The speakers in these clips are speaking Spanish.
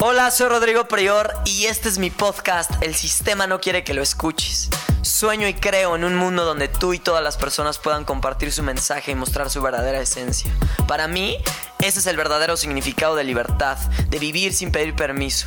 Hola, soy Rodrigo Prior y este es mi podcast El sistema no quiere que lo escuches. Sueño y creo en un mundo donde tú y todas las personas puedan compartir su mensaje y mostrar su verdadera esencia. Para mí, ese es el verdadero significado de libertad, de vivir sin pedir permiso.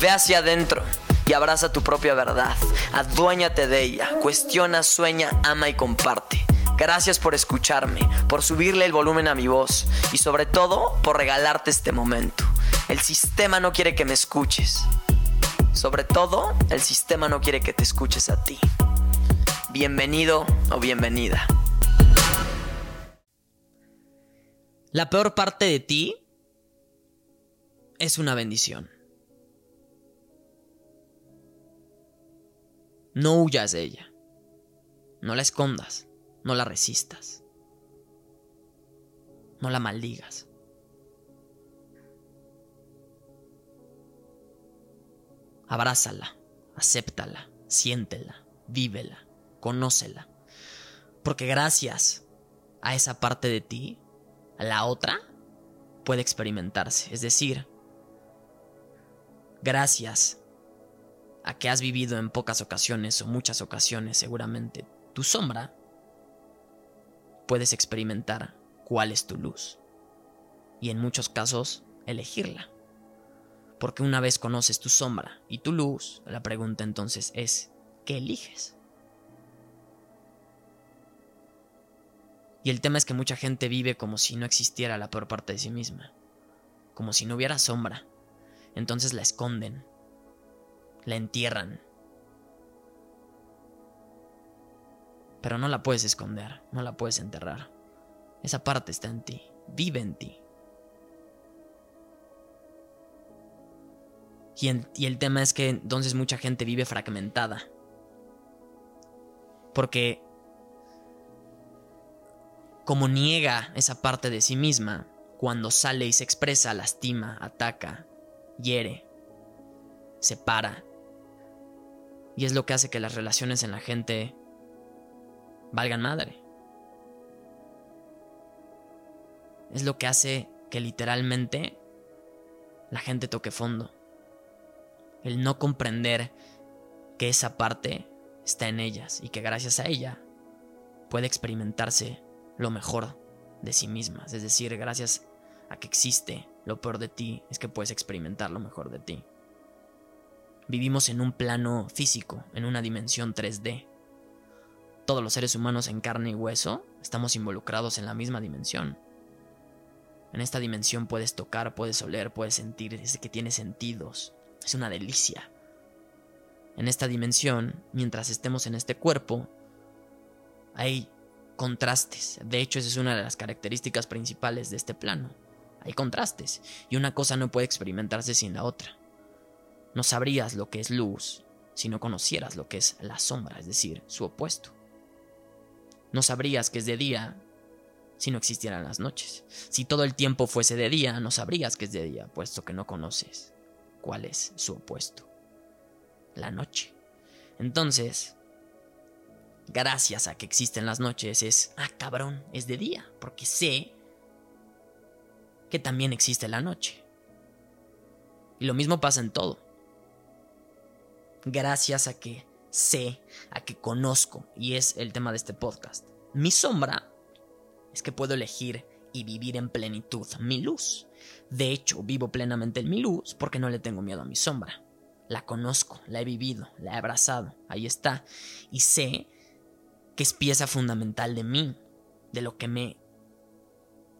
Ve hacia adentro y abraza tu propia verdad. Aduéñate de ella. Cuestiona, sueña, ama y comparte. Gracias por escucharme, por subirle el volumen a mi voz y sobre todo por regalarte este momento. El sistema no quiere que me escuches. Sobre todo, el sistema no quiere que te escuches a ti. Bienvenido o bienvenida. La peor parte de ti es una bendición. No huyas de ella. No la escondas. No la resistas. No la maldigas. Abrázala, acéptala, siéntela, vívela, conócela. Porque gracias a esa parte de ti, a la otra puede experimentarse. Es decir, gracias a que has vivido en pocas ocasiones o muchas ocasiones seguramente tu sombra, puedes experimentar cuál es tu luz. Y en muchos casos, elegirla. Porque una vez conoces tu sombra y tu luz, la pregunta entonces es, ¿qué eliges? Y el tema es que mucha gente vive como si no existiera la peor parte de sí misma, como si no hubiera sombra. Entonces la esconden, la entierran. Pero no la puedes esconder, no la puedes enterrar. Esa parte está en ti, vive en ti. Y, el tema es que entonces mucha gente vive fragmentada. Porque como niega esa parte de sí misma, cuando sale y se expresa, lastima, ataca, hiere, separa, y es lo que hace que las relaciones en la gente valgan madre. Es lo que hace que literalmente la gente toque fondo. El no comprender que esa parte está en ellas y que gracias a ella puede experimentarse lo mejor de sí mismas. Es decir, gracias a que existe lo peor de ti, es que puedes experimentar lo mejor de ti. Vivimos en un plano físico, en una dimensión 3D. Todos los seres humanos en carne y hueso estamos involucrados en la misma dimensión. En esta dimensión puedes tocar, puedes oler, puedes sentir, es que tiene sentidos. Es una delicia. En esta dimensión, mientras estemos en este cuerpo, hay contrastes. De hecho, esa es una de las características principales de este plano. Hay contrastes, y una cosa no puede experimentarse sin la otra. No sabrías lo que es luz si no conocieras lo que es la sombra, es decir, su opuesto. No sabrías que es de día si no existieran las noches. Si todo el tiempo fuese de día, no sabrías que es de día, puesto que no conoces cuál es su opuesto, la noche. Entonces, gracias a que existen las noches, es, ah, cabrón, es de día, porque sé que también existe la noche. Y lo mismo pasa en todo gracias a que sé, a que conozco, y es el tema de este podcast. Mi sombra es que puedo elegir y vivir en plenitud mi luz. De hecho, vivo plenamente en mi luz porque no le tengo miedo a mi sombra. La conozco, la he vivido, la he abrazado, ahí está. Y sé que es pieza fundamental de mí, de lo que me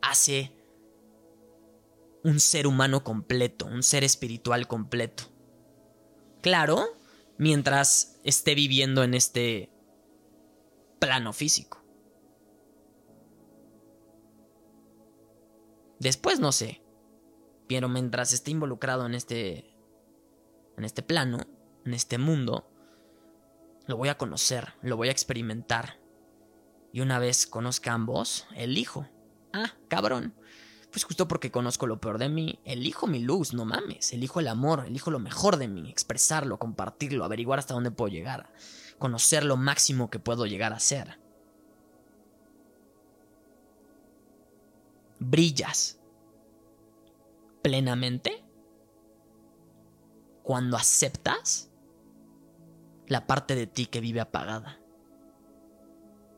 hace un ser humano completo, un ser espiritual completo. Claro, mientras esté viviendo en este plano físico. Después no sé, pero mientras esté involucrado en este en este plano, en este mundo, lo voy a conocer, lo voy a experimentar. Y una vez conozca ambos, elijo. Ah, cabrón. Pues justo porque conozco lo peor de mí, elijo mi luz, no mames. Elijo el amor, elijo lo mejor de mí, expresarlo, compartirlo, averiguar hasta dónde puedo llegar, conocer lo máximo que puedo llegar a ser. Brillas plenamente cuando aceptas la parte de ti que vive apagada,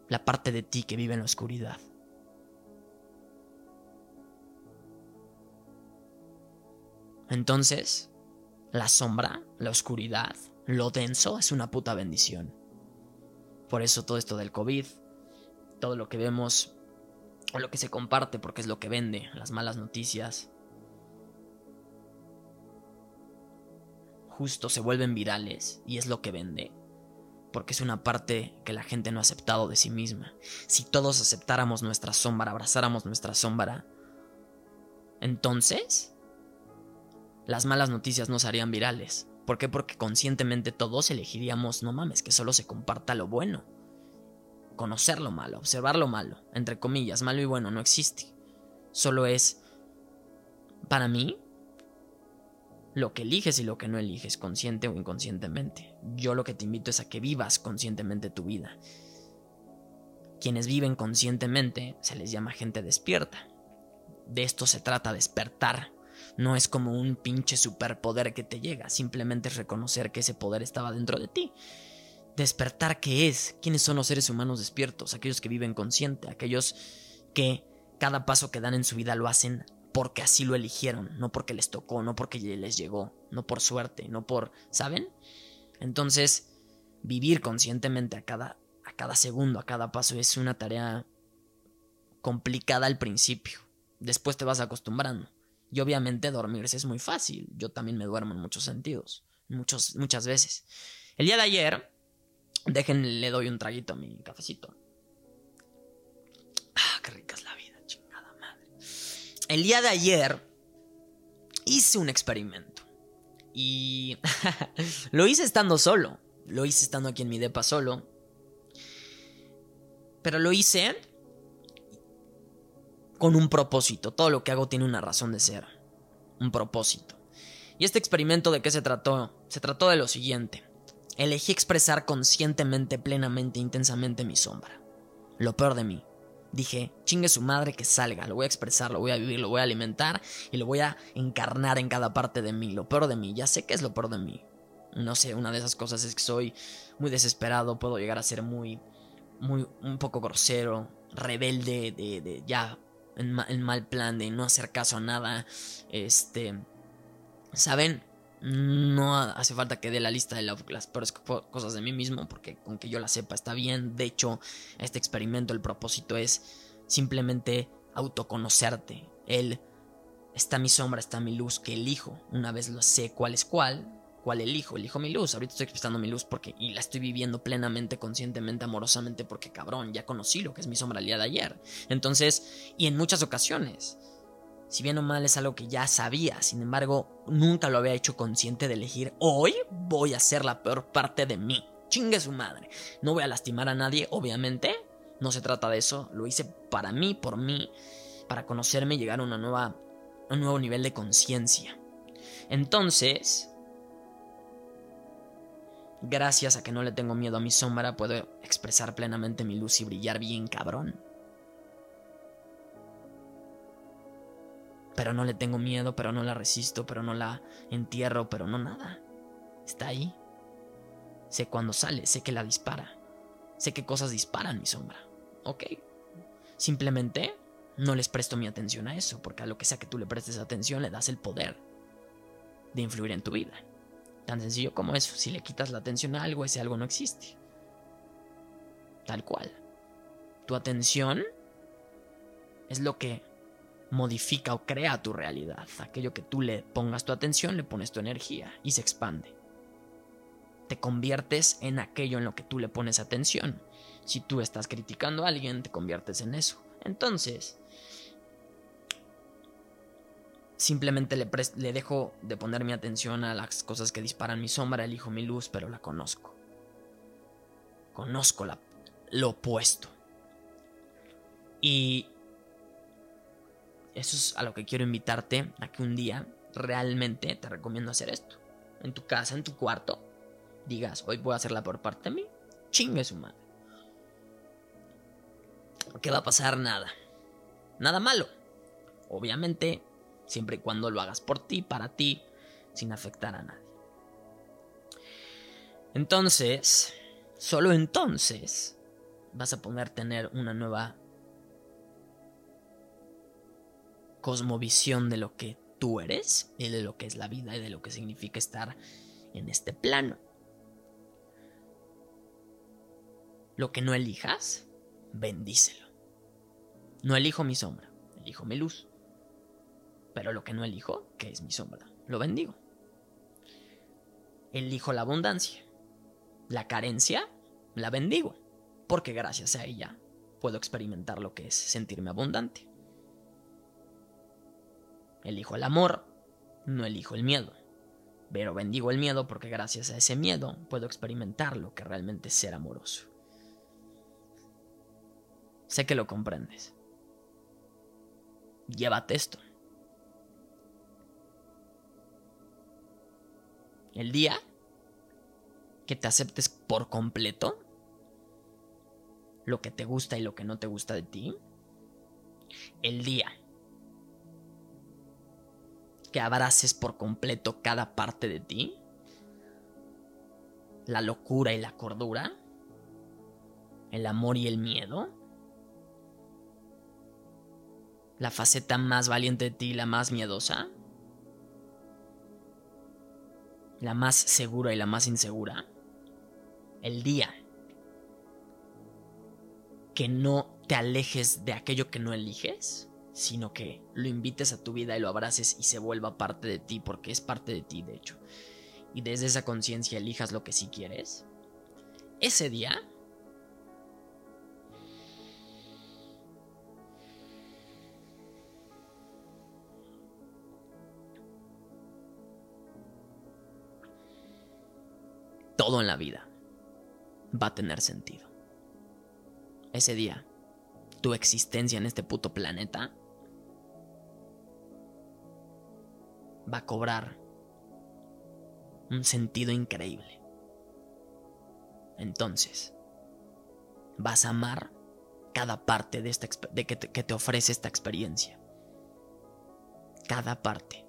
la parte de ti que vive en la oscuridad. Entonces, la sombra, la oscuridad, lo denso es una puta bendición. Por eso todo esto del COVID, todo lo que vemos o lo que se comparte porque es lo que vende, las malas noticias, justo se vuelven virales y es lo que vende. Porque es una parte que la gente no ha aceptado de sí misma. Si todos aceptáramos nuestra sombra, abrazáramos nuestra sombra, entonces las malas noticias no serían virales. ¿Por qué? Porque conscientemente todos elegiríamos, no mames, que solo se comparta lo bueno. Conocer lo malo, observar lo malo, entre comillas, malo y bueno no existe. Solo es, para mí, lo que eliges y lo que no eliges, consciente o inconscientemente. Yo lo que te invito es a que vivas conscientemente tu vida. Quienes viven conscientemente se les llama gente despierta. De esto se trata, despertar. No es como un pinche superpoder que te llega, simplemente es reconocer que ese poder estaba dentro de ti. Despertar, ¿qué es? ¿Quiénes son los seres humanos despiertos? Aquellos que viven consciente, aquellos que cada paso que dan en su vida lo hacen porque así lo eligieron, no porque les tocó, no porque les llegó, no por suerte, no por, ¿saben? Entonces, vivir conscientemente a cada, a cada segundo, a cada paso es una tarea complicada al principio. Después te vas acostumbrando. Y obviamente dormirse es muy fácil. Yo también me duermo en muchos sentidos, muchos, muchas veces. El día de ayer, dejen, le doy un traguito a mi cafecito. Ah, qué rica es la vida el día de ayer hice un experimento. Y lo hice estando solo. Lo hice estando aquí en mi depa solo. Pero lo hice con un propósito. Todo lo que hago tiene una razón de ser. Un propósito. ¿Y este experimento de qué se trató? Se trató de lo siguiente. Elegí expresar conscientemente, plenamente, intensamente mi sombra. Lo peor de mí. Dije, chingue su madre que salga, lo voy a expresar, lo voy a vivir, lo voy a alimentar y lo voy a encarnar en cada parte de mí, lo peor de mí, ya sé que es lo peor de mí. No sé, una de esas cosas es que soy muy desesperado, puedo llegar a ser muy, muy, un poco grosero, rebelde, de, de ya, en, mal plan, de no hacer caso a nada, este, ¿saben? No hace falta que dé la lista de las peores cosas de mí mismo, porque con que yo la sepa está bien. De hecho, este experimento, el propósito es simplemente autoconocerte. El está mi sombra, está mi luz, que elijo. Una vez lo sé cuál es cuál, cuál elijo. Elijo mi luz. Ahorita estoy expresando mi luz porque y la estoy viviendo plenamente, conscientemente, amorosamente, porque cabrón, ya conocí lo que es mi sombra de ayer. Entonces, y en muchas ocasiones si bien o mal es algo que ya sabía, sin embargo, nunca lo había hecho consciente de elegir. Hoy voy a ser la peor parte de mí. Chingue su madre. No voy a lastimar a nadie, obviamente. No se trata de eso. Lo hice para mí, por mí, para conocerme y llegar a un nuevo nivel de conciencia. Entonces, gracias a que no le tengo miedo a mi sombra, puedo expresar plenamente mi luz y brillar bien cabrón. pero no le tengo miedo, pero no la resisto, pero no la entierro, pero no nada. Está ahí. Sé cuándo sale, sé que la dispara. Sé qué cosas disparan mi sombra. Ok. Simplemente no les presto mi atención a eso, porque a lo que sea que tú le prestes atención le das el poder de influir en tu vida. Tan sencillo como eso. Si le quitas la atención a algo, ese algo no existe. Tal cual. Tu atención es lo que modifica o crea tu realidad. Aquello que tú le pongas tu atención, le pones tu energía y se expande. Te conviertes en aquello en lo que tú le pones atención. Si tú estás criticando a alguien, te conviertes en eso. Entonces, simplemente le, dejo de poner mi atención a las cosas que disparan mi sombra, elijo mi luz, pero la conozco. Conozco la, lo opuesto. Y eso es a lo que quiero invitarte, a que un día realmente te recomiendo hacer esto. En tu casa, en tu cuarto, digas, hoy voy a hacerla por parte de mí, chingue su madre. ¿Qué va a pasar? Nada. Nada malo. Obviamente, siempre y cuando lo hagas por ti, para ti, sin afectar a nadie. Entonces, solo entonces vas a poder tener una nueva cosmovisión de lo que tú eres y de lo que es la vida y de lo que significa estar en este plano. Lo que no elijas, bendícelo. No elijo mi sombra, elijo mi luz. Pero lo que no elijo, que es mi sombra, lo bendigo. Elijo la abundancia. La carencia, la bendigo. Porque gracias a ella puedo experimentar lo que es sentirme abundante. Elijo el amor, no elijo el miedo. Pero bendigo el miedo porque gracias a ese miedo puedo experimentar lo que realmente es ser amoroso. Sé que lo comprendes. Llévate esto. El día que te aceptes por completo lo que te gusta y lo que no te gusta de ti, el día que abraces por completo cada parte de ti, la locura y la cordura, el amor y el miedo, la faceta más valiente de ti, la más miedosa, la más segura y la más insegura, el día que no te alejes de aquello que no eliges, sino que lo invites a tu vida y lo abraces y se vuelva parte de ti, porque es parte de ti, de hecho. Y desde esa conciencia elijas lo que sí quieres. Ese día todo en la vida va a tener sentido. Ese día, tu existencia en este puto planeta va a cobrar un sentido increíble. Entonces, vas a amar cada parte de, esta, de que, te, que te ofrece esta experiencia. Cada parte.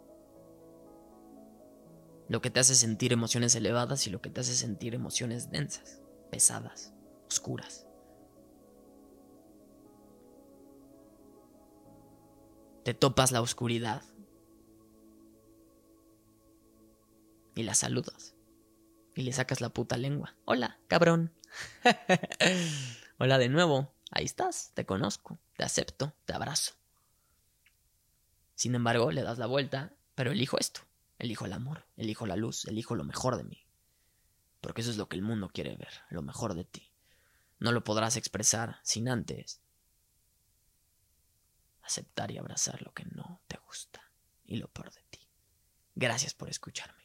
Lo que te hace sentir emociones elevadas y lo que te hace sentir emociones densas, pesadas, oscuras. Te topas la oscuridad y la saludas. Y le sacas la puta lengua. Hola, cabrón. Hola de nuevo. Ahí estás, te conozco, te acepto, te abrazo. Sin embargo, le das la vuelta, pero elijo esto. Elijo el amor, elijo la luz, elijo lo mejor de mí. Porque eso es lo que el mundo quiere ver, lo mejor de ti. No lo podrás expresar sin antes aceptar y abrazar lo que no te gusta y lo peor de ti. Gracias por escucharme.